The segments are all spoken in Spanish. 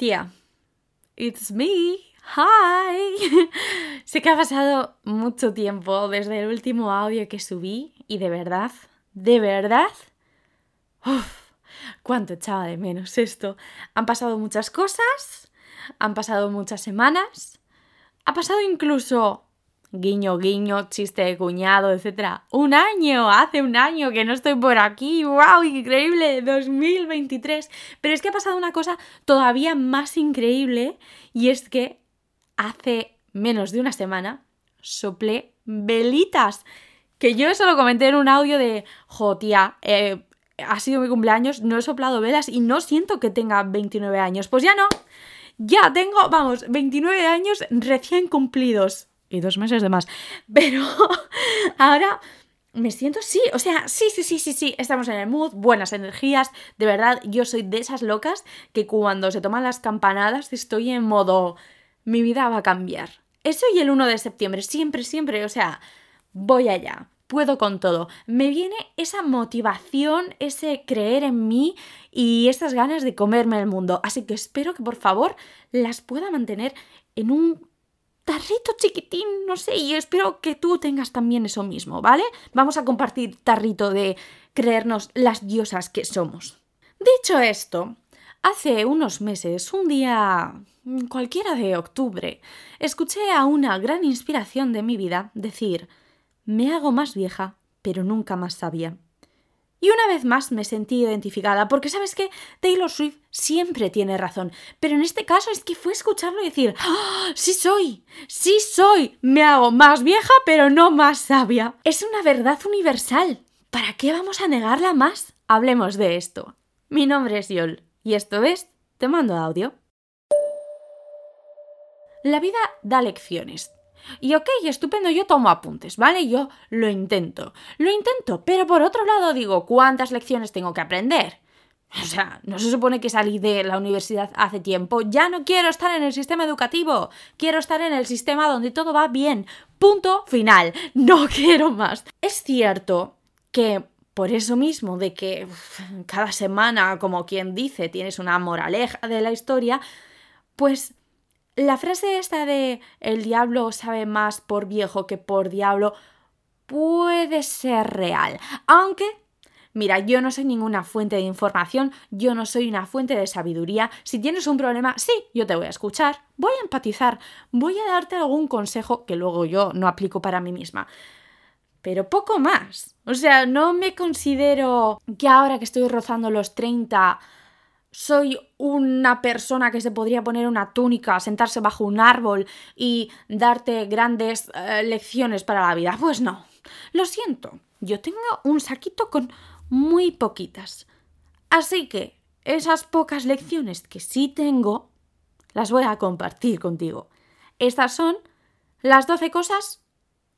Tía, it's me. Hi. sé que ha pasado mucho tiempo desde el último audio que subí y de verdad, de verdad, uf, cuánto echaba de menos esto. Han pasado muchas cosas, han pasado muchas semanas, ha pasado incluso guiño, guiño, chiste de cuñado, etc. Un año, hace un año que no estoy por aquí, wow, increíble, 2023. Pero es que ha pasado una cosa todavía más increíble y es que hace menos de una semana soplé velitas. Que yo eso lo comenté en un audio de, jo, tía, eh, ha sido mi cumpleaños, no he soplado velas y no siento que tenga 29 años. Pues ya no, ya tengo, vamos, 29 años recién cumplidos. Y dos meses de más. Pero ahora me siento, sí, o sea, sí, sí, sí, sí, sí, estamos en el mood, buenas energías, de verdad, yo soy de esas locas que cuando se toman las campanadas estoy en modo mi vida va a cambiar. Eso y el 1 de septiembre, siempre, siempre, o sea, voy allá, puedo con todo. Me viene esa motivación, ese creer en mí y esas ganas de comerme el mundo. Así que espero que por favor las pueda mantener en un tarrito chiquitín, no sé, y espero que tú tengas también eso mismo, ¿vale? Vamos a compartir tarrito de creernos las diosas que somos. Dicho esto, hace unos meses, un día cualquiera de octubre, escuché a una gran inspiración de mi vida decir me hago más vieja, pero nunca más sabia. Y una vez más me sentí identificada, porque sabes que Taylor Swift siempre tiene razón, pero en este caso es que fue escucharlo y decir, ¡Ah, sí soy, sí soy, me hago más vieja, pero no más sabia. Es una verdad universal. ¿Para qué vamos a negarla más? Hablemos de esto. Mi nombre es Yol, y esto es Te mando audio. La vida da lecciones. Y ok, estupendo, yo tomo apuntes, ¿vale? Yo lo intento. Lo intento, pero por otro lado digo, ¿cuántas lecciones tengo que aprender? O sea, no se supone que salí de la universidad hace tiempo. Ya no quiero estar en el sistema educativo. Quiero estar en el sistema donde todo va bien. Punto final. No quiero más. Es cierto que por eso mismo de que cada semana, como quien dice, tienes una moraleja de la historia, pues la frase esta de el diablo sabe más por viejo que por diablo puede ser real, aunque Mira, yo no soy ninguna fuente de información, yo no soy una fuente de sabiduría. Si tienes un problema, sí, yo te voy a escuchar, voy a empatizar, voy a darte algún consejo que luego yo no aplico para mí misma. Pero poco más. O sea, no me considero que ahora que estoy rozando los 30 soy una persona que se podría poner una túnica, sentarse bajo un árbol y darte grandes eh, lecciones para la vida. Pues no, lo siento, yo tengo un saquito con muy poquitas. Así que esas pocas lecciones que sí tengo, las voy a compartir contigo. Estas son las 12 cosas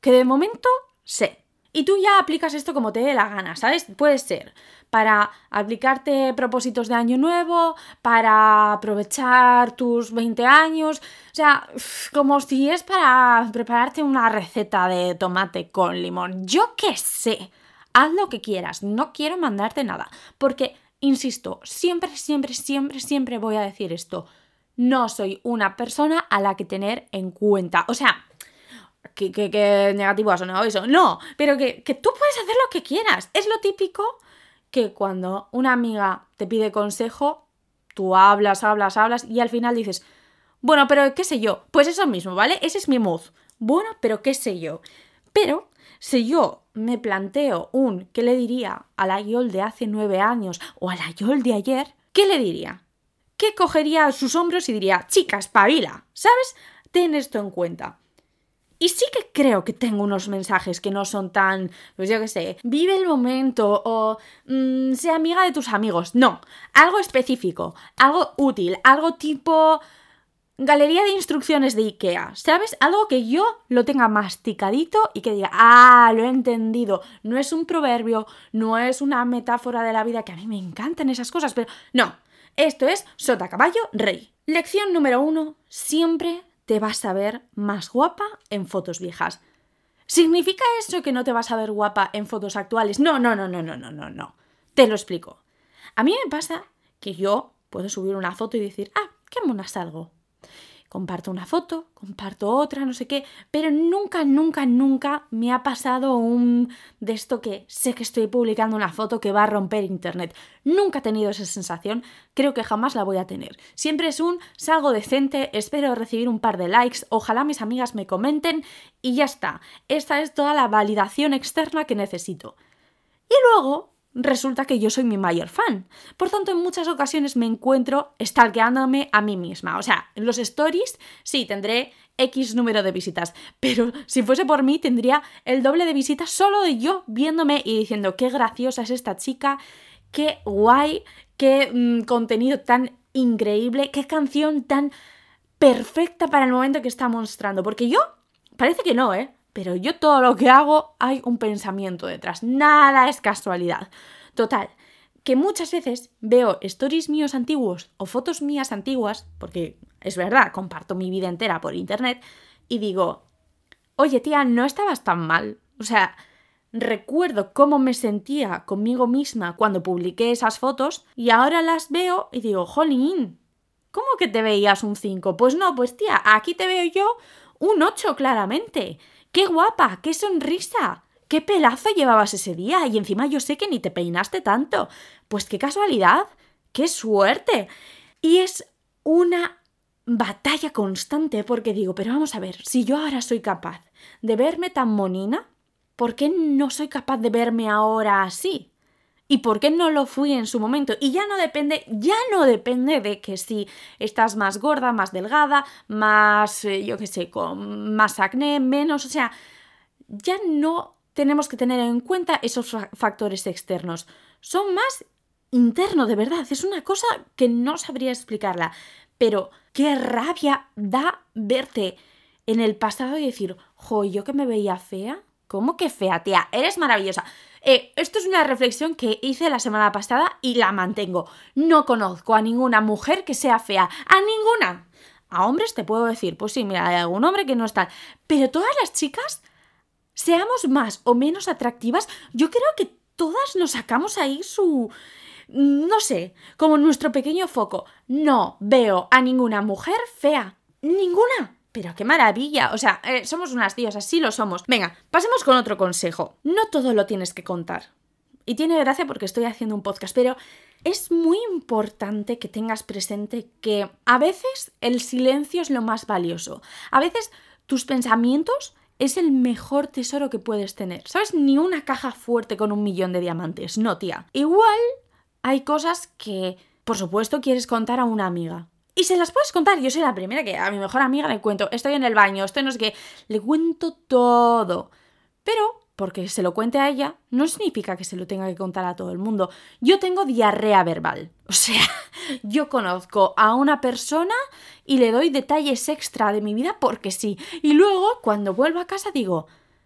que de momento sé. Y tú ya aplicas esto como te dé la gana, ¿sabes? Puede ser para aplicarte propósitos de año nuevo, para aprovechar tus 20 años, o sea, como si es para prepararte una receta de tomate con limón. Yo qué sé, haz lo que quieras, no quiero mandarte nada, porque, insisto, siempre, siempre, siempre, siempre voy a decir esto. No soy una persona a la que tener en cuenta. O sea, que, que, negativo ha sonado eso. No, pero que, que tú puedes hacer lo que quieras. Es lo típico que cuando una amiga te pide consejo, tú hablas, hablas, hablas y al final dices, bueno, pero qué sé yo. Pues eso mismo, ¿vale? Ese es mi mood. Bueno, pero qué sé yo. Pero si yo me planteo un ¿qué le diría a la Yol de hace nueve años o a la Yol de ayer? ¿Qué le diría? ¿Qué cogería a sus hombros y diría, chica, espabila? ¿Sabes? Ten esto en cuenta. Y sí que creo que tengo unos mensajes que no son tan, pues yo qué sé, vive el momento o mm, sea amiga de tus amigos. No, algo específico, algo útil, algo tipo galería de instrucciones de IKEA, ¿sabes? Algo que yo lo tenga masticadito y que diga, ah, lo he entendido. No es un proverbio, no es una metáfora de la vida, que a mí me encantan esas cosas, pero no, esto es sota caballo rey. Lección número uno, siempre te vas a ver más guapa en fotos viejas. ¿Significa eso que no te vas a ver guapa en fotos actuales? No, no, no, no, no, no, no, no. Te lo explico. A mí me pasa que yo puedo subir una foto y decir, ah, qué mona salgo comparto una foto, comparto otra, no sé qué, pero nunca, nunca, nunca me ha pasado un de esto que sé que estoy publicando una foto que va a romper internet. Nunca he tenido esa sensación, creo que jamás la voy a tener. Siempre es un salgo decente, espero recibir un par de likes, ojalá mis amigas me comenten y ya está. Esta es toda la validación externa que necesito. Y luego resulta que yo soy mi mayor fan. Por tanto, en muchas ocasiones me encuentro stalkeándome a mí misma. O sea, en los stories sí tendré X número de visitas, pero si fuese por mí tendría el doble de visitas solo de yo viéndome y diciendo qué graciosa es esta chica, qué guay, qué mm, contenido tan increíble, qué canción tan perfecta para el momento que está mostrando. Porque yo, parece que no, ¿eh? Pero yo todo lo que hago hay un pensamiento detrás. Nada es casualidad. Total, que muchas veces veo stories míos antiguos o fotos mías antiguas, porque es verdad, comparto mi vida entera por internet, y digo, oye tía, no estabas tan mal. O sea, recuerdo cómo me sentía conmigo misma cuando publiqué esas fotos y ahora las veo y digo, jolín, ¿cómo que te veías un 5? Pues no, pues tía, aquí te veo yo un 8 claramente. ¡Qué guapa! ¡Qué sonrisa! ¡Qué pelazo llevabas ese día! Y encima yo sé que ni te peinaste tanto. Pues qué casualidad. ¡Qué suerte! Y es una batalla constante porque digo, pero vamos a ver, si yo ahora soy capaz de verme tan monina, ¿por qué no soy capaz de verme ahora así? ¿Y por qué no lo fui en su momento? Y ya no depende, ya no depende de que si estás más gorda, más delgada, más, eh, yo qué sé, con más acné, menos, o sea, ya no tenemos que tener en cuenta esos factores externos. Son más internos, de verdad. Es una cosa que no sabría explicarla. Pero qué rabia da verte en el pasado y decir, jo, yo que me veía fea. ¿Cómo que fea, tía? Eres maravillosa. Eh, esto es una reflexión que hice la semana pasada y la mantengo. No conozco a ninguna mujer que sea fea. A ninguna. A hombres te puedo decir, pues sí, mira, hay algún hombre que no está. Pero todas las chicas, seamos más o menos atractivas, yo creo que todas nos sacamos ahí su... No sé, como nuestro pequeño foco. No veo a ninguna mujer fea. Ninguna. Pero qué maravilla. O sea, eh, somos unas tías, así lo somos. Venga, pasemos con otro consejo. No todo lo tienes que contar. Y tiene gracia porque estoy haciendo un podcast, pero es muy importante que tengas presente que a veces el silencio es lo más valioso. A veces tus pensamientos es el mejor tesoro que puedes tener. ¿Sabes? Ni una caja fuerte con un millón de diamantes. No, tía. Igual hay cosas que, por supuesto, quieres contar a una amiga. Y se las puedes contar. Yo soy la primera que a mi mejor amiga le cuento, estoy en el baño, estoy no sé qué, le cuento todo. Pero porque se lo cuente a ella no significa que se lo tenga que contar a todo el mundo. Yo tengo diarrea verbal. O sea, yo conozco a una persona y le doy detalles extra de mi vida porque sí. Y luego, cuando vuelvo a casa, digo,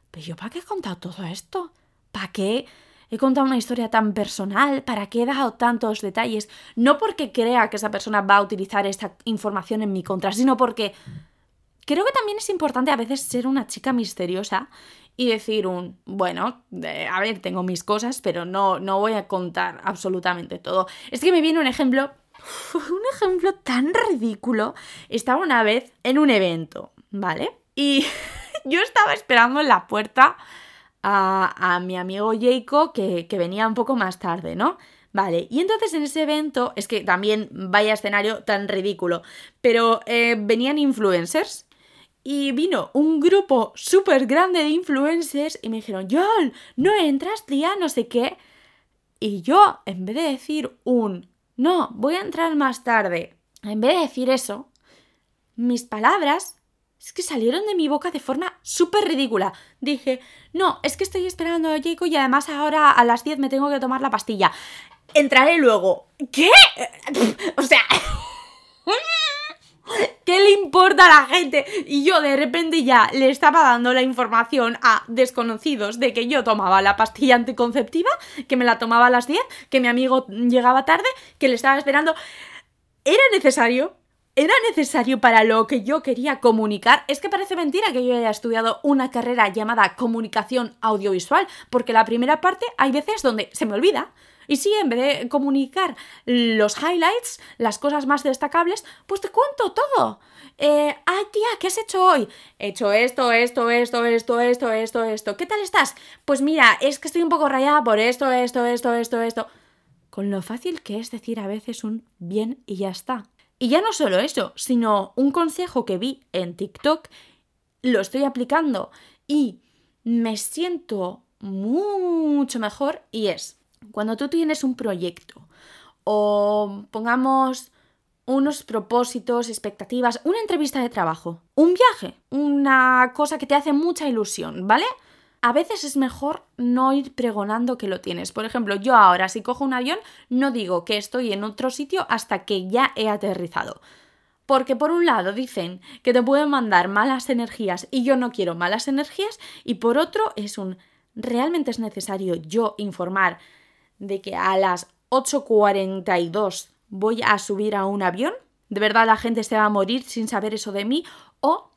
¿pero yo para qué he contado todo esto? ¿Para qué? He contado una historia tan personal, ¿para qué he dado tantos detalles? No porque crea que esa persona va a utilizar esta información en mi contra, sino porque creo que también es importante a veces ser una chica misteriosa y decir un, bueno, a ver, tengo mis cosas, pero no, no voy a contar absolutamente todo. Es que me viene un ejemplo, un ejemplo tan ridículo. Estaba una vez en un evento, ¿vale? Y yo estaba esperando en la puerta a, mi amigo Jacob que, venía un poco más tarde, ¿no? Vale, y entonces en ese evento, es que también vaya escenario tan ridículo, pero eh, venían influencers y vino un grupo súper grande de influencers y me dijeron, John, no entras, tía, no sé qué. Y yo, en vez de decir un, no, voy a entrar más tarde, en vez de decir eso, mis palabras es que salieron de mi boca de forma súper ridícula. Dije, no, es que estoy esperando a Jacob y además ahora a las 10 me tengo que tomar la pastilla. Entraré luego. ¿Qué? O sea... ¿Qué le importa a la gente? Y yo de repente ya le estaba dando la información a desconocidos de que yo tomaba la pastilla anticonceptiva, que me la tomaba a las 10, que mi amigo llegaba tarde, que le estaba esperando. ¿Era necesario? Era necesario para lo que yo quería comunicar. Es que parece mentira que yo haya estudiado una carrera llamada comunicación audiovisual, porque la primera parte hay veces donde se me olvida. Y sí, en vez de comunicar los highlights, las cosas más destacables, pues te cuento todo. Eh, ay, tía, ¿qué has hecho hoy? He hecho esto, esto, esto, esto, esto, esto, esto. ¿Qué tal estás? Pues mira, es que estoy un poco rayada por esto, esto, esto, esto, esto. Con lo fácil que es decir a veces un bien y ya está. Y ya no solo eso, sino un consejo que vi en TikTok, lo estoy aplicando y me siento mucho mejor y es cuando tú tienes un proyecto o pongamos unos propósitos, expectativas, una entrevista de trabajo, un viaje, una cosa que te hace mucha ilusión, ¿vale? A veces es mejor no ir pregonando que lo tienes. Por ejemplo, yo ahora si cojo un avión no digo que estoy en otro sitio hasta que ya he aterrizado. Porque por un lado dicen que te pueden mandar malas energías y yo no quiero malas energías y por otro es un realmente es necesario yo informar de que a las 8.42 voy a subir a un avión, de verdad la gente se va a morir sin saber eso de mí, o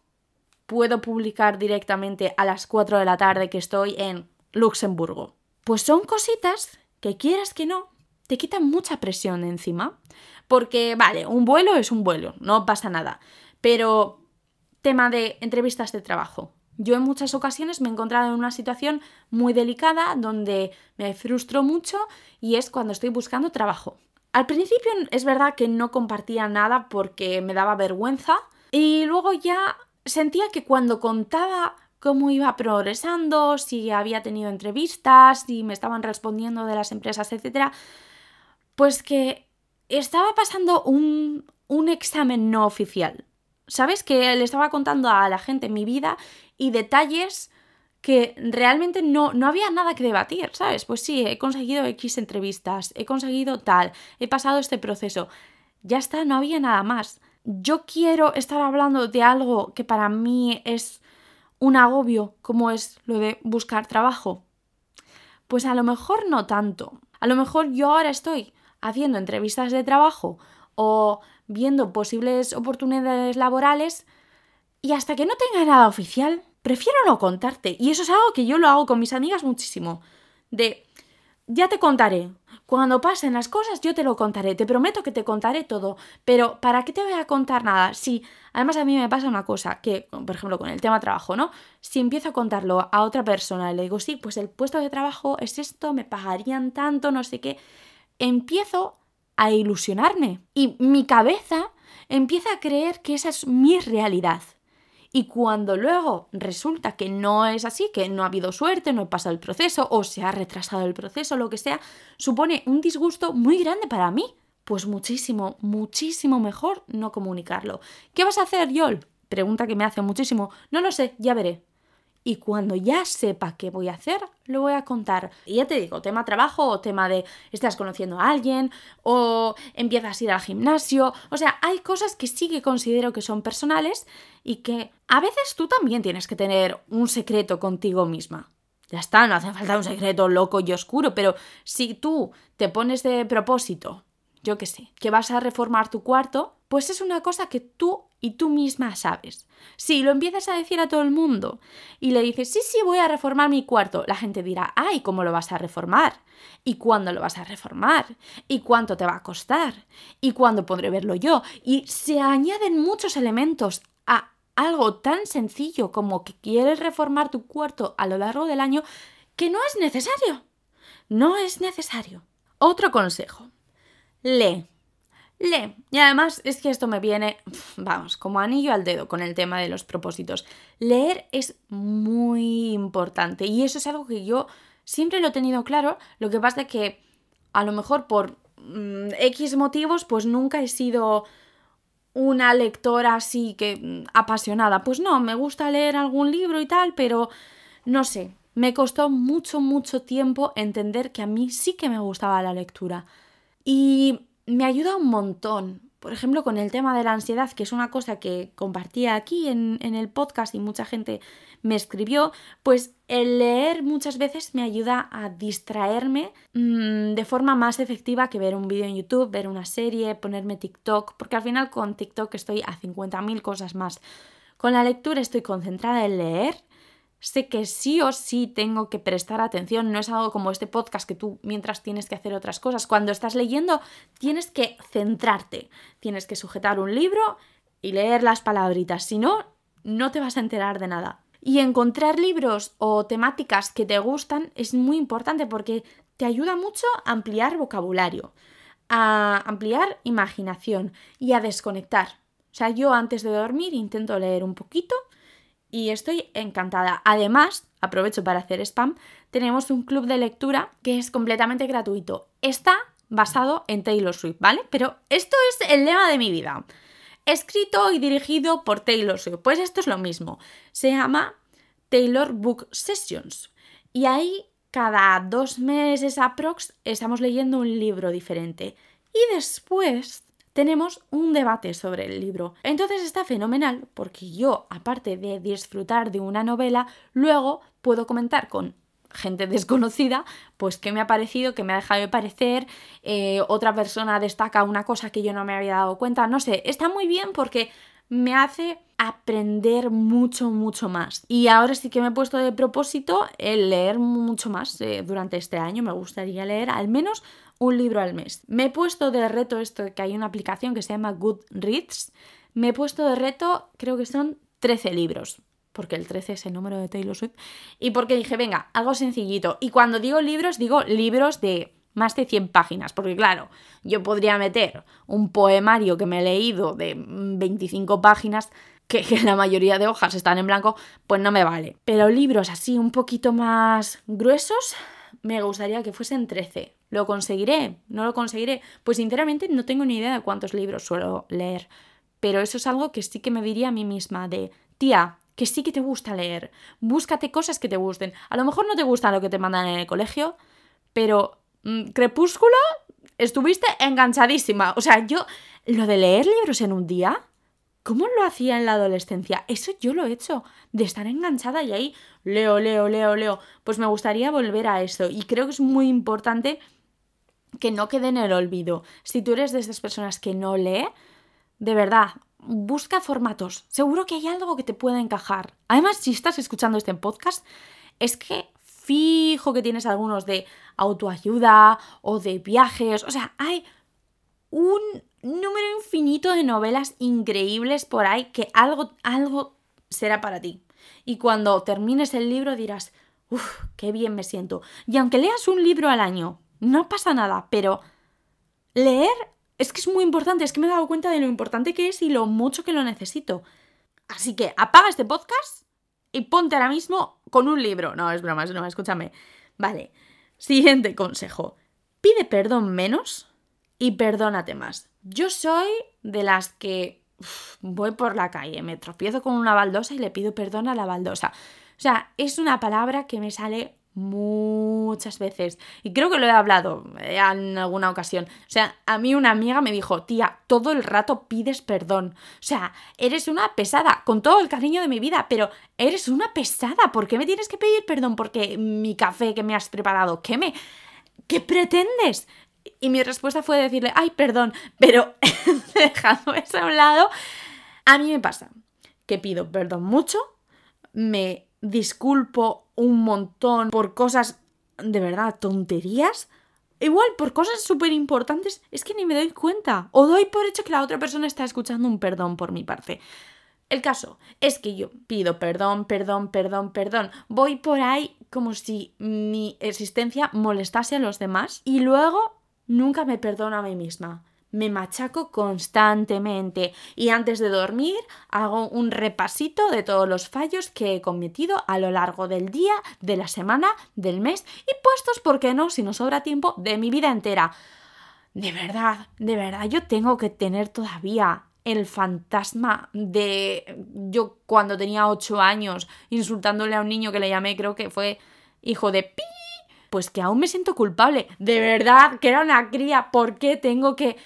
puedo publicar directamente a las 4 de la tarde que estoy en Luxemburgo. Pues son cositas que quieras que no, te quitan mucha presión encima. Porque, vale, un vuelo es un vuelo, no pasa nada. Pero, tema de entrevistas de trabajo. Yo en muchas ocasiones me he encontrado en una situación muy delicada donde me frustro mucho y es cuando estoy buscando trabajo. Al principio es verdad que no compartía nada porque me daba vergüenza y luego ya sentía que cuando contaba cómo iba progresando, si había tenido entrevistas, si me estaban respondiendo de las empresas, etc., pues que estaba pasando un, un examen no oficial. ¿Sabes? Que le estaba contando a la gente mi vida y detalles que realmente no, no había nada que debatir, ¿sabes? Pues sí, he conseguido X entrevistas, he conseguido tal, he pasado este proceso. Ya está, no había nada más. Yo quiero estar hablando de algo que para mí es un agobio, como es lo de buscar trabajo. Pues a lo mejor no tanto. A lo mejor yo ahora estoy haciendo entrevistas de trabajo o viendo posibles oportunidades laborales y hasta que no tenga nada oficial, prefiero no contarte. Y eso es algo que yo lo hago con mis amigas muchísimo. De, ya te contaré. Cuando pasen las cosas yo te lo contaré. Te prometo que te contaré todo. Pero ¿para qué te voy a contar nada? Si, además a mí me pasa una cosa, que, por ejemplo, con el tema trabajo, ¿no? Si empiezo a contarlo a otra persona y le digo, sí, pues el puesto de trabajo es esto, me pagarían tanto, no sé qué, empiezo a ilusionarme. Y mi cabeza empieza a creer que esa es mi realidad. Y cuando luego resulta que no es así, que no ha habido suerte, no he pasado el proceso o se ha retrasado el proceso, lo que sea, supone un disgusto muy grande para mí. Pues muchísimo, muchísimo mejor no comunicarlo. ¿Qué vas a hacer, Yol? Pregunta que me hace muchísimo. No lo sé, ya veré y cuando ya sepa qué voy a hacer, lo voy a contar. Y ya te digo, tema trabajo o tema de estás conociendo a alguien o empiezas a ir al gimnasio. O sea, hay cosas que sí que considero que son personales y que a veces tú también tienes que tener un secreto contigo misma. Ya está, no hace falta un secreto loco y oscuro, pero si tú te pones de propósito, yo qué sé, que vas a reformar tu cuarto, pues es una cosa que tú y tú misma sabes. Si lo empiezas a decir a todo el mundo y le dices, sí, sí, voy a reformar mi cuarto, la gente dirá, ay, ¿cómo lo vas a reformar? ¿Y cuándo lo vas a reformar? ¿Y cuánto te va a costar? ¿Y cuándo podré verlo yo? Y se añaden muchos elementos a algo tan sencillo como que quieres reformar tu cuarto a lo largo del año que no es necesario. No es necesario. Otro consejo. Lee. Lee. Y además es que esto me viene, vamos, como anillo al dedo con el tema de los propósitos. Leer es muy importante y eso es algo que yo siempre lo he tenido claro. Lo que pasa es que a lo mejor por mm, X motivos pues nunca he sido una lectora así que mm, apasionada. Pues no, me gusta leer algún libro y tal, pero no sé, me costó mucho, mucho tiempo entender que a mí sí que me gustaba la lectura. Y me ayuda un montón. Por ejemplo, con el tema de la ansiedad, que es una cosa que compartía aquí en, el podcast y mucha gente me escribió, pues el leer muchas veces me ayuda a distraerme mm, de forma más efectiva que ver un vídeo en YouTube, ver una serie, ponerme TikTok, porque al final con TikTok estoy a 50.000 cosas más. Con la lectura estoy concentrada en leer sé que sí o sí tengo que prestar atención, no es algo como este podcast que tú mientras tienes que hacer otras cosas. Cuando estás leyendo tienes que centrarte, tienes que sujetar un libro y leer las palabritas, si no, no te vas a enterar de nada. Y encontrar libros o temáticas que te gustan es muy importante porque te ayuda mucho a ampliar vocabulario, a ampliar imaginación y a desconectar. O sea, yo antes de dormir intento leer un poquito y estoy encantada. Además, aprovecho para hacer spam, tenemos un club de lectura que es completamente gratuito. Está basado en Taylor Swift, ¿vale? Pero esto es el lema de mi vida. Escrito y dirigido por Taylor Swift. Pues esto es lo mismo. Se llama Taylor Book Sessions. Y ahí, cada dos meses aprox, estamos leyendo un libro diferente. Y después tenemos un debate sobre el libro. Entonces está fenomenal porque yo, aparte de disfrutar de una novela, luego puedo comentar con gente desconocida, pues qué me ha parecido, qué me ha dejado de parecer, eh, otra persona destaca una cosa que yo no me había dado cuenta, no sé, está muy bien porque me hace aprender mucho, mucho más. Y ahora sí que me he puesto de propósito el leer mucho más eh, durante este año, me gustaría leer al menos un libro al mes. Me he puesto de reto esto, que hay una aplicación que se llama Goodreads, me he puesto de reto, creo que son 13 libros porque el 13 es el número de Taylor Swift, y porque dije, venga, algo sencillito. Y cuando digo libros, digo libros de más de 100 páginas, porque claro, yo podría meter un poemario que me he leído de 25 páginas, que, que la mayoría de hojas están en blanco, pues no me vale. Pero libros así un poquito más gruesos, me gustaría que fuesen 13. ¿Lo conseguiré? ¿No lo conseguiré? Pues sinceramente no tengo ni idea de cuántos libros suelo leer. Pero eso es algo que sí que me diría a mí misma de, tía, que sí que te gusta leer. Búscate cosas que te gusten. A lo mejor no te gusta lo que te mandan en el colegio, pero mm, Crepúsculo estuviste enganchadísima. O sea, yo lo de leer libros en un día, ¿cómo lo hacía en la adolescencia? Eso yo lo he hecho, de estar enganchada y ahí leo, leo, leo, leo. Pues me gustaría volver a eso y creo que es muy importante que no quede en el olvido. Si tú eres de esas personas que no lee, de verdad, busca formatos. Seguro que hay algo que te pueda encajar. Además, si estás escuchando este podcast, es que fijo que tienes algunos de autoayuda o de viajes. O sea, hay un número infinito de novelas increíbles por ahí que algo, algo será para ti. Y cuando termines el libro dirás, uff, qué bien me siento. Y aunque leas un libro al año, no pasa nada, pero leer es que es muy importante, es que me he dado cuenta de lo importante que es y lo mucho que lo necesito. Así que apaga este podcast y ponte ahora mismo con un libro. No, es broma, es broma, escúchame. Vale, siguiente consejo. Pide perdón menos y perdónate más. Yo soy de las que voy por la calle, me tropiezo con una baldosa y le pido perdón a la baldosa. O sea, es una palabra que me sale muchas veces. Y creo que lo he hablado eh, en alguna ocasión. O sea, a mí una amiga me dijo, tía, todo el rato pides perdón. O sea, eres una pesada, con todo el cariño de mi vida, pero eres una pesada. ¿Por qué me tienes que pedir perdón? Porque mi café que me has preparado, ¿qué me... ¿Qué pretendes? Y mi respuesta fue decirle, ay, perdón, pero dejando eso a un lado, a mí me pasa que pido perdón mucho, me disculpo un montón por cosas de verdad tonterías. Igual, por cosas súper importantes, es que ni me doy cuenta. O doy por hecho que la otra persona está escuchando un perdón por mi parte. El caso es que yo pido perdón, perdón, perdón, perdón. Voy por ahí como si mi existencia molestase a los demás y luego nunca me perdono a mí misma me machaco constantemente y antes de dormir hago un repasito de todos los fallos que he cometido a lo largo del día, de la semana, del mes y puestos, ¿por qué no? Si no sobra tiempo, de mi vida entera. De verdad, de verdad, yo tengo que tener todavía el fantasma de yo cuando tenía ocho años insultándole a un niño que le llamé, creo que fue hijo de pi, pues que aún me siento culpable. De verdad, que era una cría, ¿por qué tengo que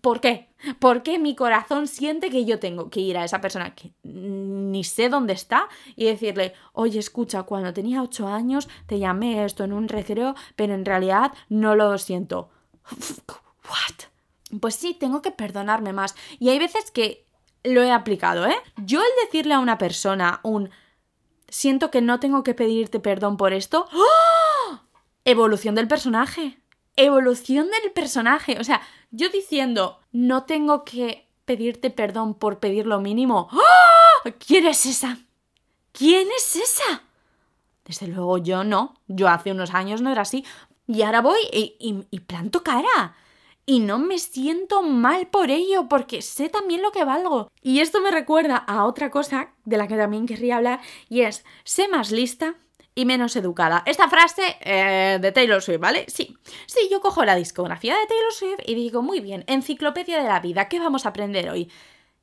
¿Por qué? Porque mi corazón siente que yo tengo que ir a esa persona que ni sé dónde está y decirle, oye, escucha, cuando tenía ocho años te llamé esto en un recreo, pero en realidad no lo siento. ¿What? Pues sí, tengo que perdonarme más. Y hay veces que lo he aplicado, ¿eh? Yo el decirle a una persona un siento que no tengo que pedirte perdón por esto. ¡Oh! Evolución del personaje. Evolución del personaje. O sea, yo diciendo, no tengo que pedirte perdón por pedir lo mínimo. ¡Oh! ¿Quién es esa? ¿Quién es esa? Desde luego yo no. Yo hace unos años no era así. Y ahora voy y, y planto cara y no me siento mal por ello porque sé también lo que valgo. Y esto me recuerda a otra cosa de la que también querría hablar y es, sé más lista y menos educada. Esta frase eh, de Taylor Swift, ¿vale? Sí, sí, yo cojo la discografía de Taylor Swift y digo, muy bien, enciclopedia de la vida, ¿qué vamos a aprender hoy?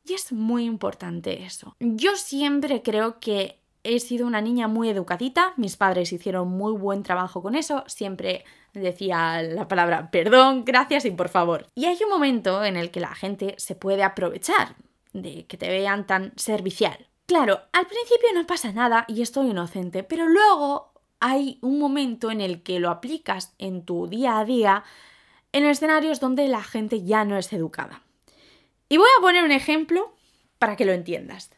Y es muy importante eso. Yo siempre creo que he sido una niña muy educadita, mis padres hicieron muy buen trabajo con eso, siempre decía la palabra perdón, gracias y por favor. Y hay un momento en el que la gente se puede aprovechar de que te vean tan servicial. Claro, al principio no pasa nada y estoy inocente, pero luego hay un momento en el que lo aplicas en tu día a día en escenarios donde la gente ya no es educada. Y voy a poner un ejemplo para que lo entiendas.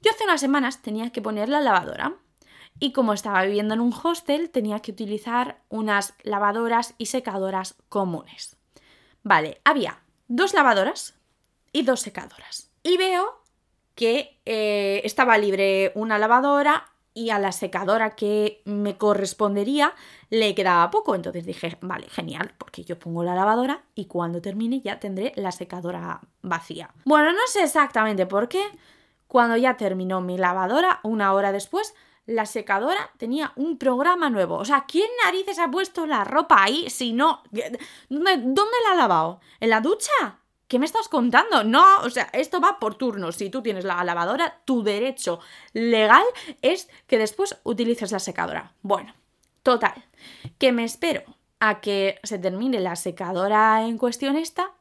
Yo hace unas semanas tenía que poner la lavadora y como estaba viviendo en un hostel tenía que utilizar unas lavadoras y secadoras comunes. Vale, había dos lavadoras y dos secadoras. Y veo que eh, estaba libre una lavadora y a la secadora que me correspondería le quedaba poco. Entonces dije, vale, genial, porque yo pongo la lavadora y cuando termine ya tendré la secadora vacía. Bueno, no sé exactamente por qué. Cuando ya terminó mi lavadora, una hora después, la secadora tenía un programa nuevo. O sea, ¿quién narices ha puesto la ropa ahí si no... ¿Dónde, la ha lavado? ¿En la ducha? ¿Qué me estás contando? No, o sea, esto va por turnos. Si tú tienes la lavadora, tu derecho legal es que después utilices la secadora. Bueno, total, que me espero a que se termine la secadora en cuestión esta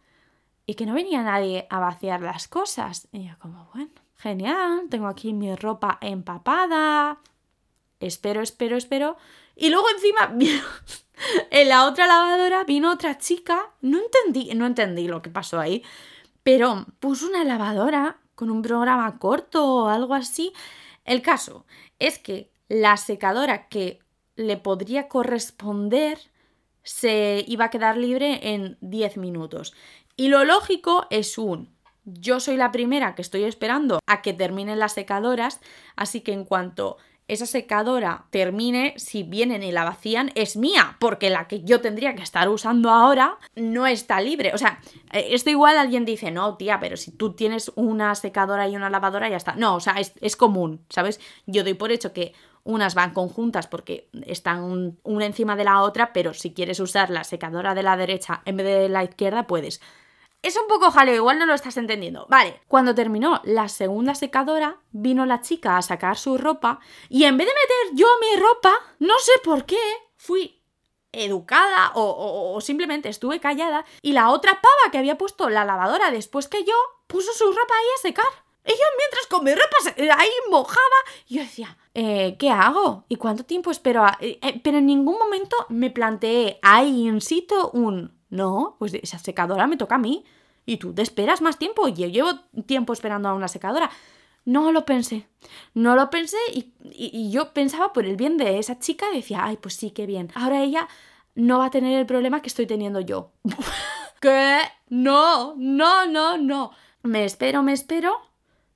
y que no venía nadie a vaciar las cosas. Y yo como, bueno, genial, tengo aquí mi ropa empapada, espero, espero, espero. Y luego encima en la otra lavadora vino otra chica, no entendí, no entendí lo que pasó ahí, pero puso una lavadora con un programa corto o algo así. El caso es que la secadora que le podría corresponder se iba a quedar libre en 10 minutos. Y lo lógico es un yo soy la primera que estoy esperando a que terminen las secadoras, así que en cuanto esa secadora termine, si vienen y la vacían, es mía, porque la que yo tendría que estar usando ahora no está libre. O sea, eh, esto igual alguien dice, no, tía, pero si tú tienes una secadora y una lavadora, ya está. No, o sea, es, común, ¿sabes? Yo doy por hecho que unas van conjuntas porque están una encima de la otra, pero si quieres usar la secadora de la derecha en vez de la izquierda, puedes. Es un poco jaleo, igual no lo estás entendiendo. Vale, cuando terminó la segunda secadora, vino la chica a sacar su ropa y en vez de meter yo mi ropa, no sé por qué, fui educada o, simplemente estuve callada y la otra pava que había puesto la lavadora después que yo puso su ropa ahí a secar. Y yo mientras con mi ropa ahí mojaba, yo decía, eh, ¿qué hago? ¿Y cuánto tiempo espero? Eh, eh, pero en ningún momento me planteé ahí in situ un no, pues esa secadora me toca a mí. Y tú te esperas más tiempo. Yo llevo tiempo esperando a una secadora. No lo pensé. No lo pensé y, yo pensaba por el bien de esa chica decía, ay, pues sí, qué bien. Ahora ella no va a tener el problema que estoy teniendo yo. ¿Qué? No, no, no, no. Me espero, me espero.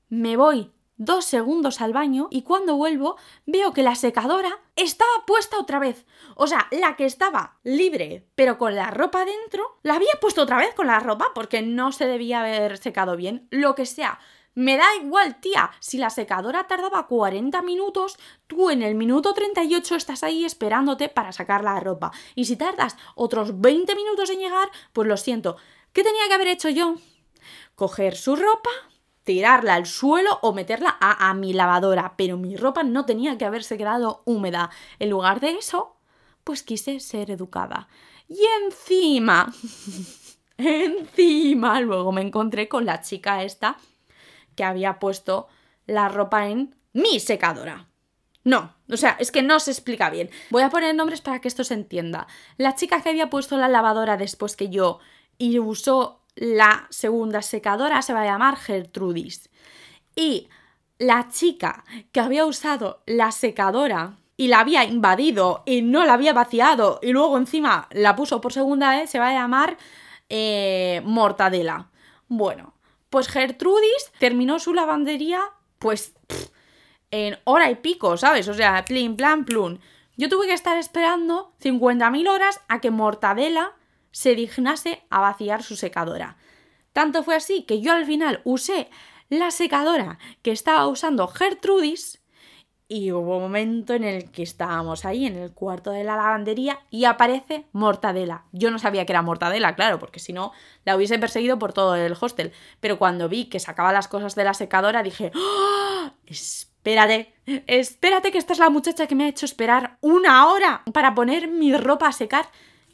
Me voy dos segundos al baño y cuando vuelvo veo que la secadora estaba puesta otra vez. O sea, la que estaba libre pero con la ropa dentro, la había puesto otra vez con la ropa porque no se debía haber secado bien. Lo que sea. Me da igual, tía. Si la secadora tardaba 40 minutos, tú en el minuto 38 estás ahí esperándote para sacar la ropa. Y si tardas otros 20 minutos en llegar, pues lo siento. ¿Qué tenía que haber hecho yo? Coger su ropa, tirarla al suelo o meterla a, mi lavadora, pero mi ropa no tenía que haberse quedado húmeda. En lugar de eso, pues quise ser educada. Y encima, encima, luego me encontré con la chica esta que había puesto la ropa en mi secadora. No, o sea, es que no se explica bien. Voy a poner nombres para que esto se entienda. La chica que había puesto la lavadora después que yo y usó la segunda secadora se va a llamar Gertrudis. Y la chica que había usado la secadora y la había invadido y no la había vaciado y luego encima la puso por segunda vez se va a llamar eh, Mortadela. Bueno, pues Gertrudis terminó su lavandería pues en hora y pico, ¿sabes? O sea, plin, plan, plun. Yo tuve que estar esperando 50.000 horas a que Mortadela se dignase a vaciar su secadora. Tanto fue así que yo al final usé la secadora que estaba usando Gertrudis y hubo un momento en el que estábamos ahí en el cuarto de la lavandería y aparece Mortadela. Yo no sabía que era Mortadela, claro, porque si no la hubiese perseguido por todo el hostel. Pero cuando vi que sacaba las cosas de la secadora dije, ¡Oh! espérate, espérate que esta es la muchacha que me ha hecho esperar una hora para poner mi ropa a secar.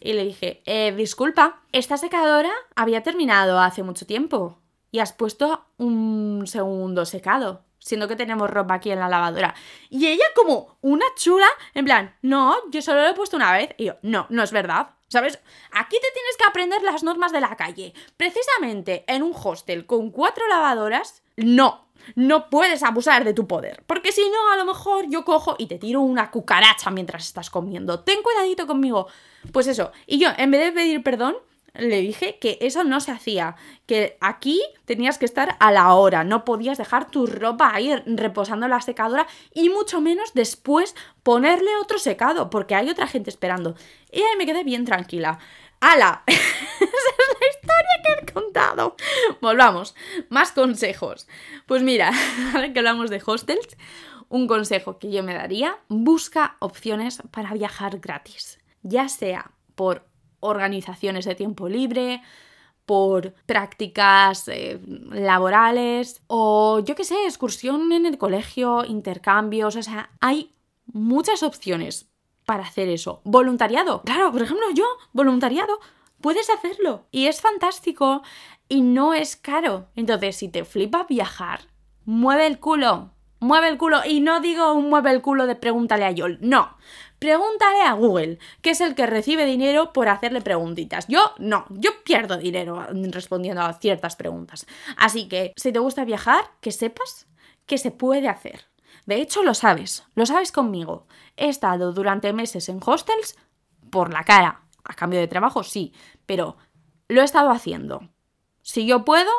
Y le dije, eh, disculpa, esta secadora había terminado hace mucho tiempo y has puesto un segundo secado siendo que tenemos ropa aquí en la lavadora. Y ella como una chula, en plan, no, yo solo lo he puesto una vez. Y yo, no, no es verdad. ¿Sabes? Aquí te tienes que aprender las normas de la calle. Precisamente en un hostel con cuatro lavadoras, no, no puedes abusar de tu poder. Porque si no, a lo mejor yo cojo y te tiro una cucaracha mientras estás comiendo. Ten cuidadito conmigo. Pues eso. Y yo, en vez de pedir perdón, le dije que eso no se hacía, que aquí tenías que estar a la hora, no podías dejar tu ropa ahí reposando en la secadora y mucho menos después ponerle otro secado, porque hay otra gente esperando. Y ahí me quedé bien tranquila. ¡Hala! he contado. Volvamos, más consejos. Pues mira, ahora que hablamos de hostels, un consejo que yo me daría, busca opciones para viajar gratis, ya sea por organizaciones de tiempo libre, por prácticas eh, laborales o yo qué sé, excursión en el colegio, intercambios, o sea, hay muchas opciones para hacer eso. Voluntariado, claro, por ejemplo, yo, voluntariado, puedes hacerlo y es fantástico y no es caro. Entonces, si te flipa viajar, mueve el culo, mueve el culo y no digo un mueve el culo de pregúntale a Yol, no. Pregúntale a Google, que es el que recibe dinero por hacerle preguntitas. Yo no, yo pierdo dinero respondiendo a ciertas preguntas. Así que, si te gusta viajar, que sepas que se puede hacer. De hecho, lo sabes, lo sabes conmigo. He estado durante meses en hostels por la cara. A cambio de trabajo, sí, pero lo he estado haciendo. Si yo puedo,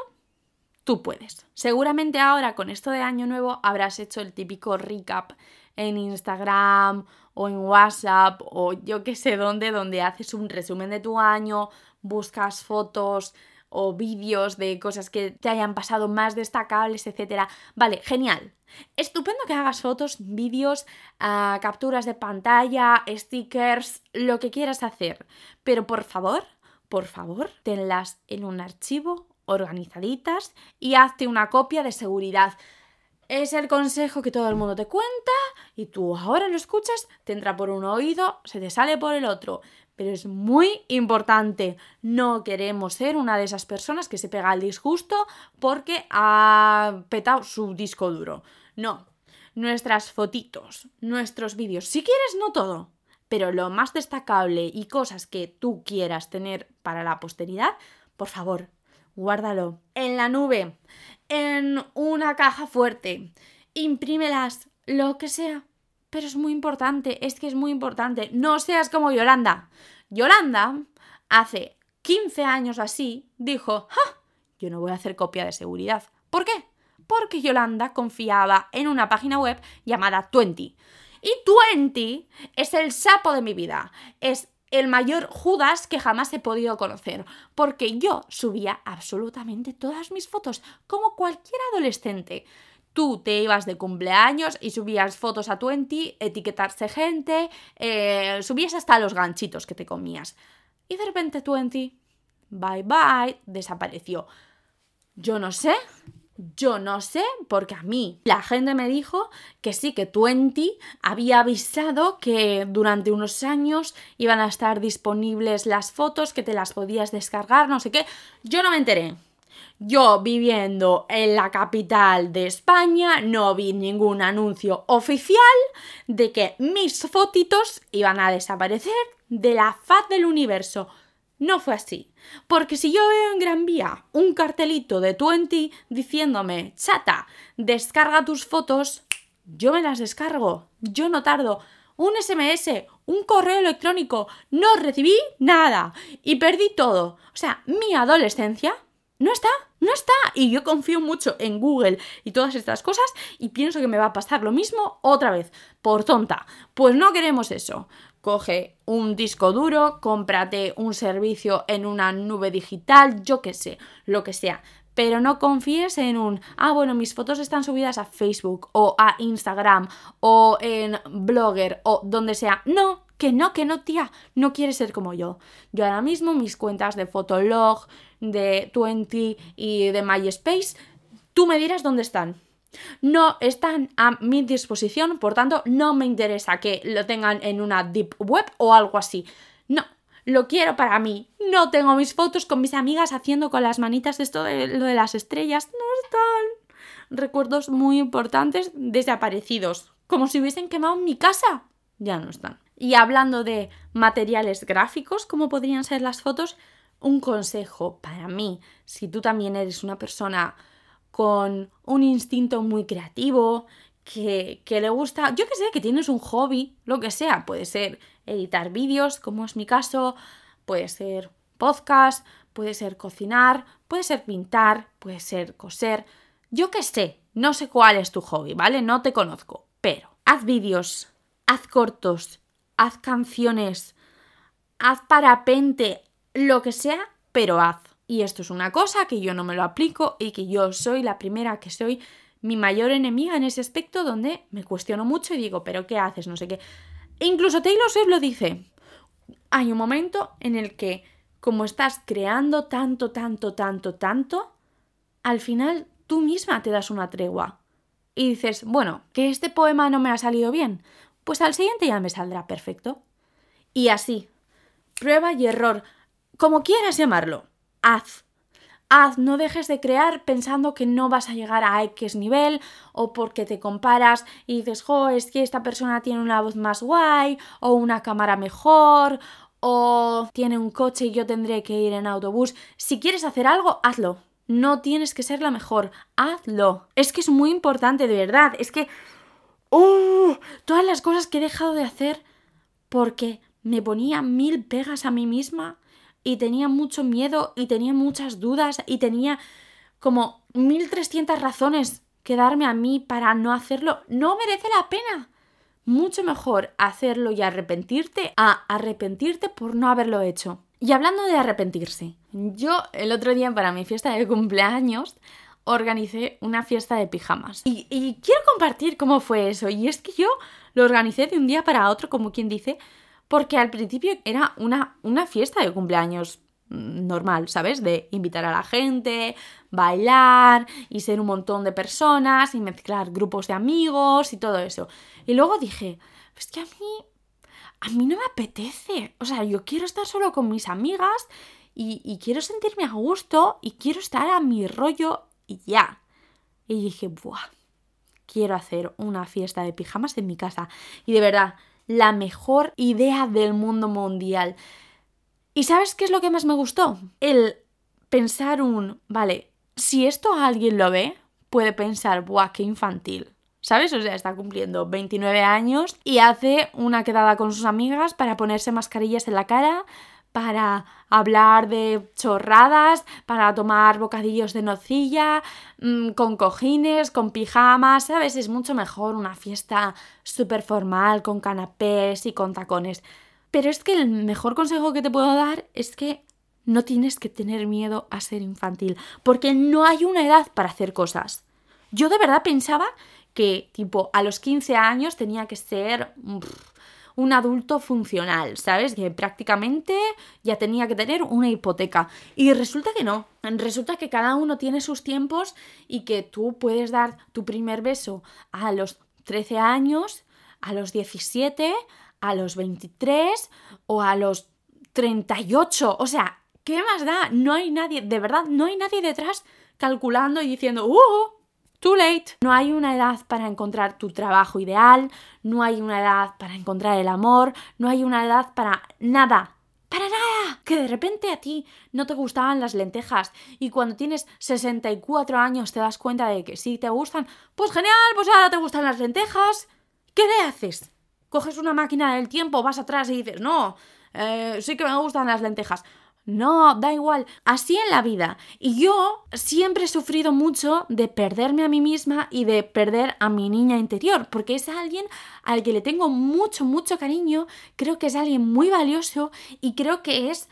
tú puedes. Seguramente ahora con esto de año nuevo habrás hecho el típico recap en Instagram o en WhatsApp o yo qué sé dónde, donde haces un resumen de tu año, buscas fotos o vídeos de cosas que te hayan pasado más destacables, etc. Vale, genial. Estupendo que hagas fotos, vídeos, ah, capturas de pantalla, stickers, lo que quieras hacer. Pero por favor, por favor, tenlas en un archivo organizaditas y hazte una copia de seguridad. Es el consejo que todo el mundo te cuenta y tú ahora lo escuchas, te entra por un oído, se te sale por el otro. Pero es muy importante. No queremos ser una de esas personas que se pega al disgusto porque ha petado su disco duro. No. Nuestras fotitos, nuestros vídeos, si quieres, no todo, pero lo más destacable y cosas que tú quieras tener para la posteridad, por favor, guárdalo en la nube en una caja fuerte, imprímelas, lo que sea. Pero es muy importante, es que es muy importante. No seas como Yolanda. Yolanda, hace 15 años así, dijo, ¡Ja! Yo no voy a hacer copia de seguridad. ¿Por qué? Porque Yolanda confiaba en una página web llamada Twenty. Y Twenty es el sapo de mi vida. Es el mayor Judas que jamás he podido conocer, porque yo subía absolutamente todas mis fotos, como cualquier adolescente. Tú te ibas de cumpleaños y subías fotos a Twenty, etiquetarse gente, eh, subías hasta los ganchitos que te comías. Y de repente Twenty, bye bye, desapareció. Yo no sé yo no sé, porque a mí la gente me dijo que sí, que Twenty había avisado que durante unos años iban a estar disponibles las fotos, que te las podías descargar, no sé qué. Yo no me enteré. Yo viviendo en la capital de España no vi ningún anuncio oficial de que mis fotitos iban a desaparecer de la faz del universo. No fue así. Porque si yo veo en Gran Vía un cartelito de 20 diciéndome, chata, descarga tus fotos, yo me las descargo. Yo no tardo un SMS, un correo electrónico, no recibí nada y perdí todo. O sea, mi adolescencia no está, no está. Y yo confío mucho en Google y todas estas cosas y pienso que me va a pasar lo mismo otra vez, por tonta. Pues no queremos eso. Coge un disco duro, cómprate un servicio en una nube digital, yo qué sé, lo que sea pero no confíes en un, ah, bueno, mis fotos están subidas a Facebook o a Instagram o en Blogger o donde sea. No, que no, que no, tía, no quieres ser como yo. Yo ahora mismo mis cuentas de Fotolog, de 20 y de MySpace, tú me dirás dónde están. No están a mi disposición, por tanto, no me interesa que lo tengan en una deep web o algo así. No, lo quiero para mí. No tengo mis fotos con mis amigas haciendo con las manitas esto de lo de las estrellas. No están. Recuerdos muy importantes desaparecidos. Como si hubiesen quemado mi casa. Ya no están. Y hablando de materiales gráficos, como podrían ser las fotos, un consejo para mí, si tú también eres una persona con un instinto muy creativo, que, que, le gusta, yo que sé, que tienes un hobby, lo que sea, puede ser editar vídeos, como es mi caso, puede ser podcast, puede ser cocinar, puede ser pintar, puede ser coser, yo que sé, no sé cuál es tu hobby, ¿vale? No te conozco, pero haz vídeos, haz cortos, haz canciones, haz parapente, lo que sea, pero haz. Y esto es una cosa que yo no me lo aplico y que yo soy la primera que soy mi mayor enemiga en ese aspecto donde me cuestiono mucho y digo, pero ¿qué haces? No sé qué. E incluso Taylor Swift lo dice. Hay un momento en el que, como estás creando tanto, tanto, tanto, tanto, al final tú misma te das una tregua. Y dices, bueno, que este poema no me ha salido bien, pues al siguiente ya me saldrá perfecto. Y así, prueba y error, como quieras llamarlo, haz. Haz, no dejes de crear pensando que no vas a llegar a X nivel o porque te comparas y dices, jo, es que esta persona tiene una voz más guay o una cámara mejor o tiene un coche y yo tendré que ir en autobús. Si quieres hacer algo, hazlo. No tienes que ser la mejor, hazlo. Es que es muy importante, de verdad. Es que... ¡Uh! Todas las cosas que he dejado de hacer porque me ponía mil pegas a mí misma y tenía mucho miedo y tenía muchas dudas y tenía como 1300 razones que darme a mí para no hacerlo, no merece la pena. Mucho mejor hacerlo y arrepentirte a arrepentirte por no haberlo hecho. Y hablando de arrepentirse, yo el otro día para mi fiesta de cumpleaños organicé una fiesta de pijamas. Y, y, quiero compartir cómo fue eso. Y es que yo lo organicé de un día para otro, como quien dice, porque al principio era una, una fiesta de cumpleaños normal, ¿sabes? De invitar a la gente, bailar y ser un montón de personas y mezclar grupos de amigos y todo eso. Y luego dije, es que a mí, a mí no me apetece. O sea, yo quiero estar solo con mis amigas y, y quiero sentirme a gusto y quiero estar a mi rollo y ya. Y dije, ¡buah! Quiero hacer una fiesta de pijamas en mi casa. Y de verdad, la mejor idea del mundo mundial. ¿Y sabes qué es lo que más me gustó? El pensar un, vale, si esto alguien lo ve, puede pensar, ¡buah, qué infantil! ¿Sabes? O sea, está cumpliendo 29 años y hace una quedada con sus amigas para ponerse mascarillas en la cara, para hablar de chorradas, para tomar bocadillos de nocilla, mm, con cojines, con pijamas, ¿sabes? Es mucho mejor una fiesta súper formal, con canapés y con tacones. Pero es que el mejor consejo que te puedo dar es que no tienes que tener miedo a ser infantil, porque no hay una edad para hacer cosas. Yo de verdad pensaba que, tipo, a los 15 años tenía que ser un adulto funcional, ¿sabes? Que prácticamente ya tenía que tener una hipoteca. Y resulta que no. Resulta que cada uno tiene sus tiempos y que tú puedes dar tu primer beso a los 13 años, a los 17, a los 23 o a los 38. O sea, ¿qué más da? No hay nadie, de verdad, no hay nadie detrás calculando y diciendo, ¡uh! Too late. No hay una edad para encontrar tu trabajo ideal, no hay una edad para encontrar el amor, no hay una edad para nada. Para nada. que de repente a ti no te gustaban las lentejas y cuando tienes 64 años te das cuenta de que sí te gustan, pues genial, pues ahora te gustan las lentejas. ¿Qué le haces? Coges una máquina del tiempo, vas atrás y dices, no, eh, sí que me gustan las lentejas. No, da igual, así en la vida. Y yo siempre he sufrido mucho de perderme a mí misma y de perder a mi niña interior, porque es alguien al que le tengo mucho, mucho cariño, creo que es alguien muy valioso y creo que es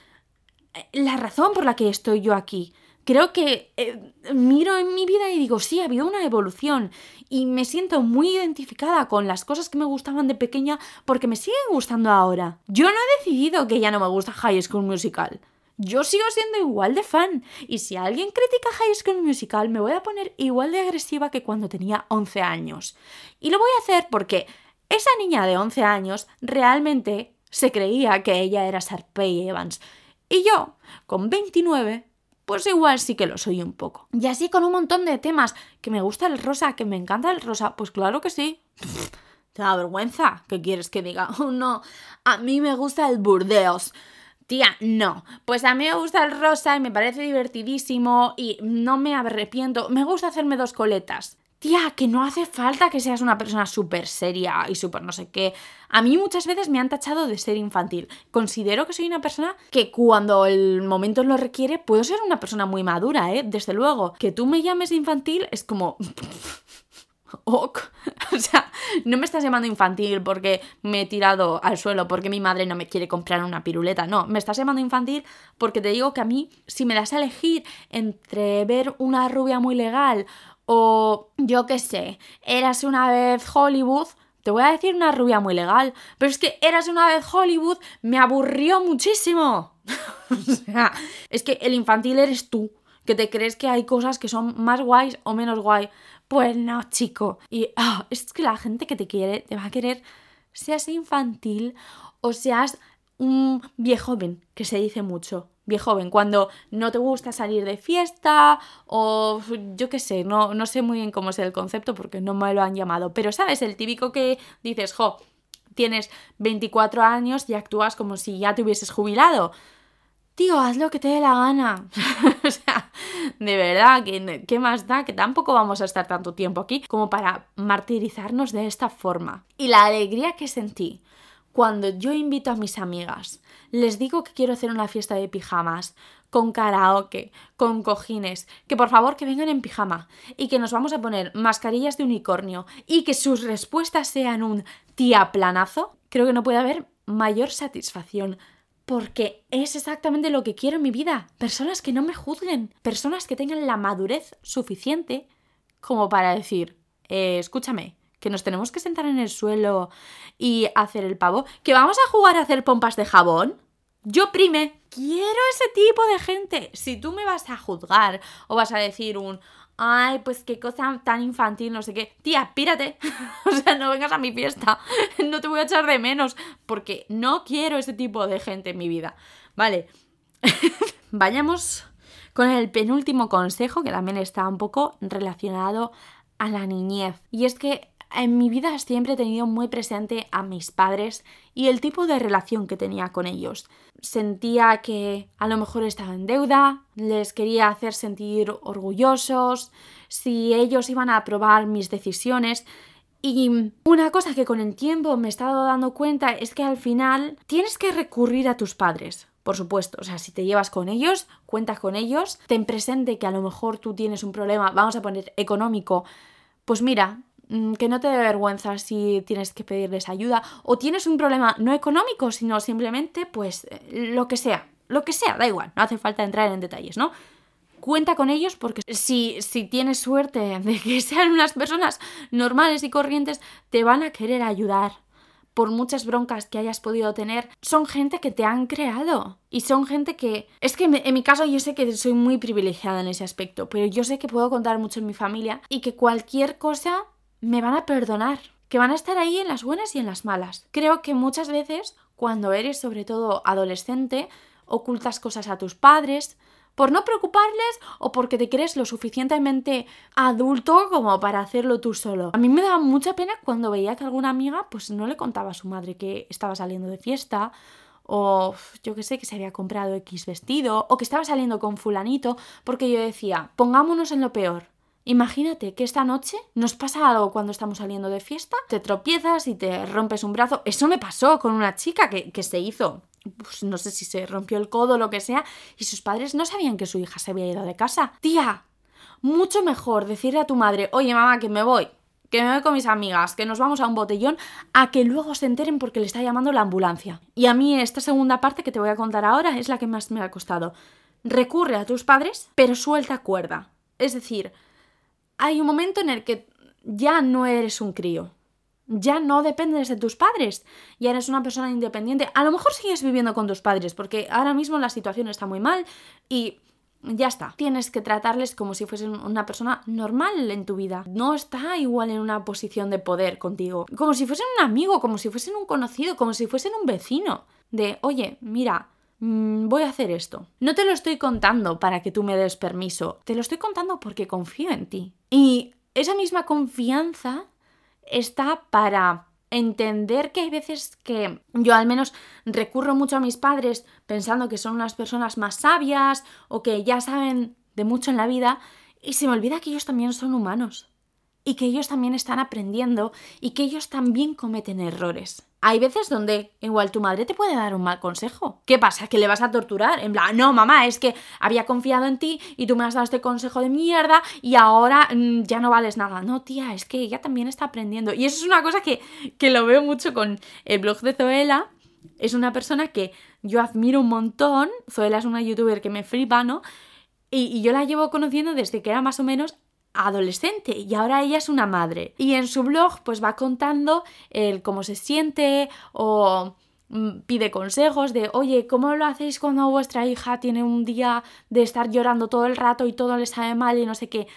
eh, la razón por la que estoy yo aquí. Creo que eh, miro en mi vida y digo, sí, ha habido una evolución y me siento muy identificada con las cosas que me gustaban de pequeña porque me siguen gustando ahora. Yo no he decidido que ya no me gusta High School Musical yo sigo siendo igual de fan. Y si alguien critica High School Musical, me voy a poner igual de agresiva que cuando tenía 11 años. Y lo voy a hacer porque esa niña de 11 años realmente se creía que ella era Sarpey Evans. Y yo, con 29, pues igual sí que lo soy un poco. Y así con un montón de temas. Que me gusta el rosa, que me encanta el rosa. Pues claro que sí. ¿Te da vergüenza? ¿Qué quieres que diga? Oh, no, a mí me gusta el Burdeos. Tía, no. Pues a mí me gusta el rosa y me parece divertidísimo y no me arrepiento. Me gusta hacerme dos coletas. Tía, que no hace falta que seas una persona súper seria y súper no sé qué. A mí muchas veces me han tachado de ser infantil. Considero que soy una persona que cuando el momento lo requiere puedo ser una persona muy madura, ¿eh? Desde luego. Que tú me llames infantil es como... O sea, no me estás llamando infantil porque me he tirado al suelo, porque mi madre no me quiere comprar una piruleta. No, me estás llamando infantil porque te digo que a mí, si me das a elegir entre ver una rubia muy legal o yo qué sé, eras una vez Hollywood, te voy a decir una rubia muy legal, pero es que eras una vez Hollywood me aburrió muchísimo. o sea, es que el infantil eres tú, que te crees que hay cosas que son más guays o menos guay. Pues no, chico. Y ah, es que la gente que te quiere te va a querer, seas infantil o seas un viejo joven, que se dice mucho. Viejo joven, cuando no te gusta salir de fiesta o yo qué sé, no, no sé muy bien cómo es el concepto porque no me lo han llamado. Pero sabes, el típico que dices, jo, tienes 24 años y actúas como si ya te hubieses jubilado tío, haz lo que te dé la gana. o sea, de verdad, ¿qué, más da? Que tampoco vamos a estar tanto tiempo aquí como para martirizarnos de esta forma. Y la alegría que sentí cuando yo invito a mis amigas, les digo que quiero hacer una fiesta de pijamas, con karaoke, con cojines, que por favor que vengan en pijama y que nos vamos a poner mascarillas de unicornio y que sus respuestas sean un tía planazo, creo que no puede haber mayor satisfacción porque es exactamente lo que quiero en mi vida. Personas que no me juzguen, personas que tengan la madurez suficiente como para decir, eh, escúchame, que nos tenemos que sentar en el suelo y hacer el pavo, que vamos a jugar a hacer pompas de jabón. Yo prime, quiero ese tipo de gente. Si tú me vas a juzgar o vas a decir un, ay, pues qué cosa tan infantil, no sé qué. Tía, pírate. o sea, no vengas a mi fiesta. no te voy a echar de menos porque no quiero ese tipo de gente en mi vida. Vale. Vayamos con el penúltimo consejo que también está un poco relacionado a la niñez. Y es que en mi vida siempre he tenido muy presente a mis padres y el tipo de relación que tenía con ellos. Sentía que a lo mejor estaba en deuda, les quería hacer sentir orgullosos, si ellos iban a aprobar mis decisiones. Y una cosa que con el tiempo me he estado dando cuenta es que al final tienes que recurrir a tus padres. Por supuesto, o sea, si te llevas con ellos, cuentas con ellos, ten presente que a lo mejor tú tienes un problema, vamos a poner económico, pues mira, que no te dé vergüenza si tienes que pedirles ayuda o tienes un problema no económico, sino simplemente, pues, eh, lo que sea, lo que sea, da igual, no hace falta entrar en detalles, ¿no? Cuenta con ellos porque si, si tienes suerte de que sean unas personas normales y corrientes, te van a querer ayudar. Por muchas broncas que hayas podido tener, son gente que te han creado. Y son gente que... Es que en mi caso yo sé que soy muy privilegiada en ese aspecto, pero yo sé que puedo contar mucho en mi familia y que cualquier cosa me van a perdonar, que van a estar ahí en las buenas y en las malas. Creo que muchas veces, cuando eres sobre todo adolescente, ocultas cosas a tus padres, por no preocuparles o porque te crees lo suficientemente adulto como para hacerlo tú solo. A mí me daba mucha pena cuando veía que alguna amiga pues no le contaba a su madre que estaba saliendo de fiesta o yo que sé, que se había comprado X vestido, o que estaba saliendo con fulanito, porque yo decía, pongámonos en lo peor. Imagínate que esta noche nos pasa algo cuando estamos saliendo de fiesta, te tropiezas y te rompes un brazo. Eso me pasó con una chica que, que se hizo, pues no sé si se rompió el codo o lo que sea, y sus padres no sabían que su hija se había ido de casa. Tía, mucho mejor decirle a tu madre, oye mamá, que me voy, que me voy con mis amigas, que nos vamos a un botellón, a que luego se enteren porque le está llamando la ambulancia. Y a mí esta segunda parte que te voy a contar ahora es la que más me ha costado. Recurre a tus padres, pero suelta cuerda. Es decir, hay un momento en el que ya no eres un crío. Ya no dependes de tus padres, ya eres una persona independiente. A lo mejor sigues viviendo con tus padres, porque ahora mismo la situación está muy mal y ya está. Tienes que tratarles como si fuesen una persona normal en tu vida. No está igual en una posición de poder contigo. Como si fuesen un amigo, como si fuesen un conocido, como si fuesen un vecino. De, oye, mira, mm, voy a hacer esto. No te lo estoy contando para que tú me des permiso. Te lo estoy contando porque confío en ti. Y esa misma confianza está para entender que hay veces que yo al menos recurro mucho a mis padres pensando que son unas personas más sabias o que ya saben de mucho en la vida y se me olvida que ellos también son humanos y que ellos también están aprendiendo y que ellos también cometen errores. Hay veces donde igual tu madre te puede dar un mal consejo. ¿Qué pasa? ¿Que le vas a torturar? En plan, no, mamá, es que había confiado en ti y tú me has dado este consejo de mierda y ahora mm, ya no vales nada. No, tía, es que ella también está aprendiendo. Y eso es una cosa que, que lo veo mucho con el blog de Zoela. Es una persona que yo admiro un montón. Zoela es una youtuber que me flipa, ¿no? Y, y, yo la llevo conociendo desde que era más o menos adolescente y ahora ella es una madre. Y en su blog pues va contando el cómo se siente o mm, pide consejos de, oye, ¿cómo lo hacéis cuando vuestra hija tiene un día de estar llorando todo el rato y todo le sabe mal y no sé qué?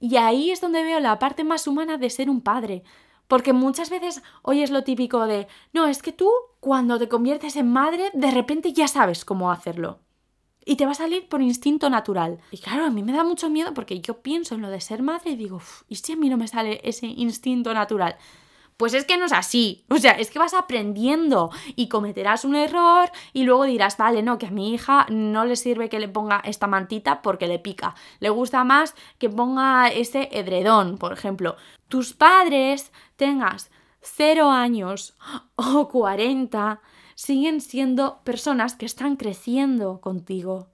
Y ahí es donde veo la parte más humana de ser un padre. Porque muchas veces oyes lo típico de, no, es que tú cuando te conviertes en madre, de repente ya sabes cómo hacerlo y te va a salir por instinto natural. Y claro, a mí me da mucho miedo porque yo pienso en lo de ser madre y digo, ¿y si a mí no me sale ese instinto natural? Pues es que no es así. O sea, es que vas aprendiendo y cometerás un error y luego dirás, vale, no, que a mi hija no le sirve que le ponga esta mantita porque le pica. Le gusta más que ponga ese edredón, por ejemplo. Tus padres tengas 0 años o 40 siguen siendo personas que están creciendo contigo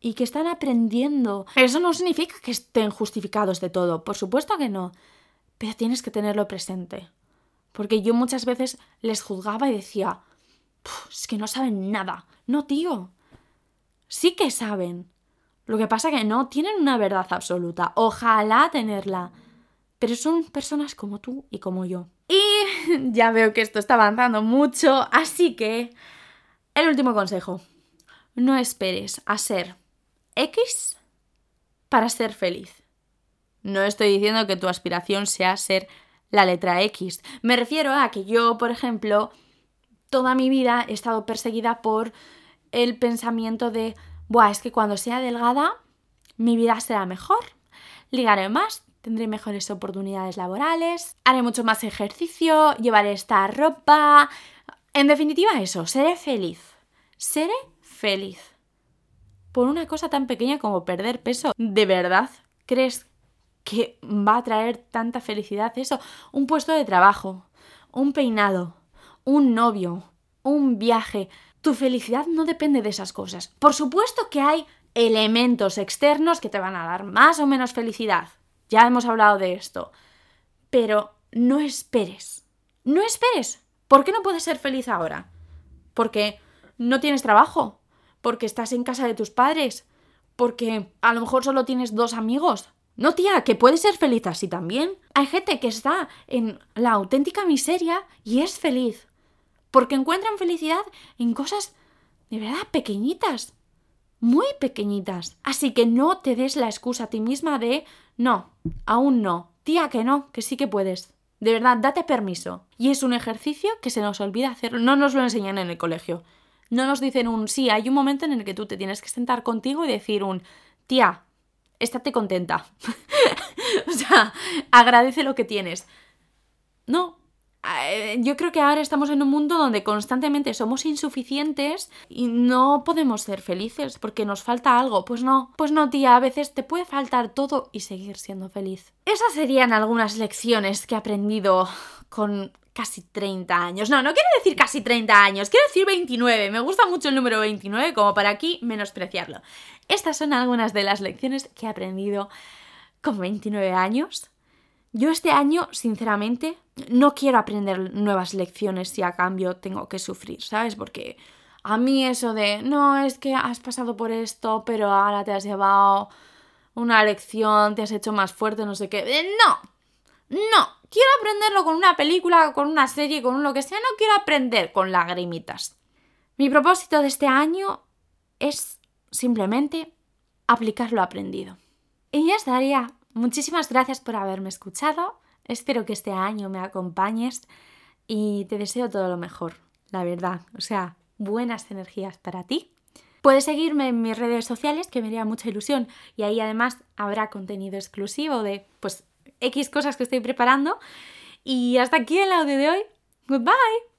y que están aprendiendo. Eso no significa que estén justificados de todo, por supuesto que no, pero tienes que tenerlo presente. Porque yo muchas veces les juzgaba y decía, es que no saben nada. No, tío. Sí que saben. Lo que pasa que no tienen una verdad absoluta. Ojalá tenerla. Pero son personas como tú y como yo. Y ya veo que esto está avanzando mucho, así que el último consejo. No esperes a ser X para ser feliz. No estoy diciendo que tu aspiración sea ser la letra X. Me refiero a que yo, por ejemplo, toda mi vida he estado perseguida por el pensamiento de, Buah, es que cuando sea delgada, mi vida será mejor, ligaré más, tendré mejores oportunidades laborales, haré mucho más ejercicio, llevaré esta ropa. En definitiva, eso, seré feliz. Seré feliz. Por una cosa tan pequeña como perder peso. ¿De verdad crees que va a traer tanta felicidad eso? Un puesto de trabajo, un peinado, un novio, un viaje. Tu felicidad no depende de esas cosas. Por supuesto que hay elementos externos que te van a dar más o menos felicidad. Ya hemos hablado de esto. Pero no esperes. No esperes. ¿Por qué no puedes ser feliz ahora? Porque no tienes trabajo. Porque estás en casa de tus padres. Porque a lo mejor solo tienes dos amigos. No, tía, que puedes ser feliz así también. Hay gente que está en la auténtica miseria y es feliz. Porque encuentran felicidad en cosas de verdad pequeñitas. Muy pequeñitas. Así que no te des la excusa a ti misma de no, aún no. Tía, que no, que sí que puedes. De verdad, date permiso. Y es un ejercicio que se nos olvida hacer. No nos lo enseñan en el colegio. No nos dicen un sí, hay un momento en el que tú te tienes que sentar contigo y decir un tía, estate contenta. o sea, agradece lo que tienes. No, yo creo que ahora estamos en un mundo donde constantemente somos insuficientes y no podemos ser felices porque nos falta algo. Pues no, pues no, tía, a veces te puede faltar todo y seguir siendo feliz. Esas serían algunas lecciones que he aprendido con casi 30 años. No, no quiero decir casi 30 años, quiero decir 29. Me gusta mucho el número 29 como para aquí menospreciarlo. Estas son algunas de las lecciones que he aprendido con 29 años. Yo este año, sinceramente, no quiero aprender nuevas lecciones si a cambio tengo que sufrir, ¿sabes? Porque a mí eso de, no, es que has pasado por esto, pero ahora te has llevado una lección, te has hecho más fuerte, no sé qué. Eh, no, no, quiero aprenderlo con una película, con una serie, con lo que sea, no quiero aprender con lagrimitas. Mi propósito de este año es simplemente aplicar lo aprendido. Y ya estaría. Muchísimas gracias por haberme escuchado. Espero que este año me acompañes y te deseo todo lo mejor, la verdad. O sea, buenas energías para ti. Puedes seguirme en mis redes sociales, que me haría mucha ilusión, y ahí además habrá contenido exclusivo de pues X cosas que estoy preparando. Y hasta aquí el audio de hoy. Goodbye.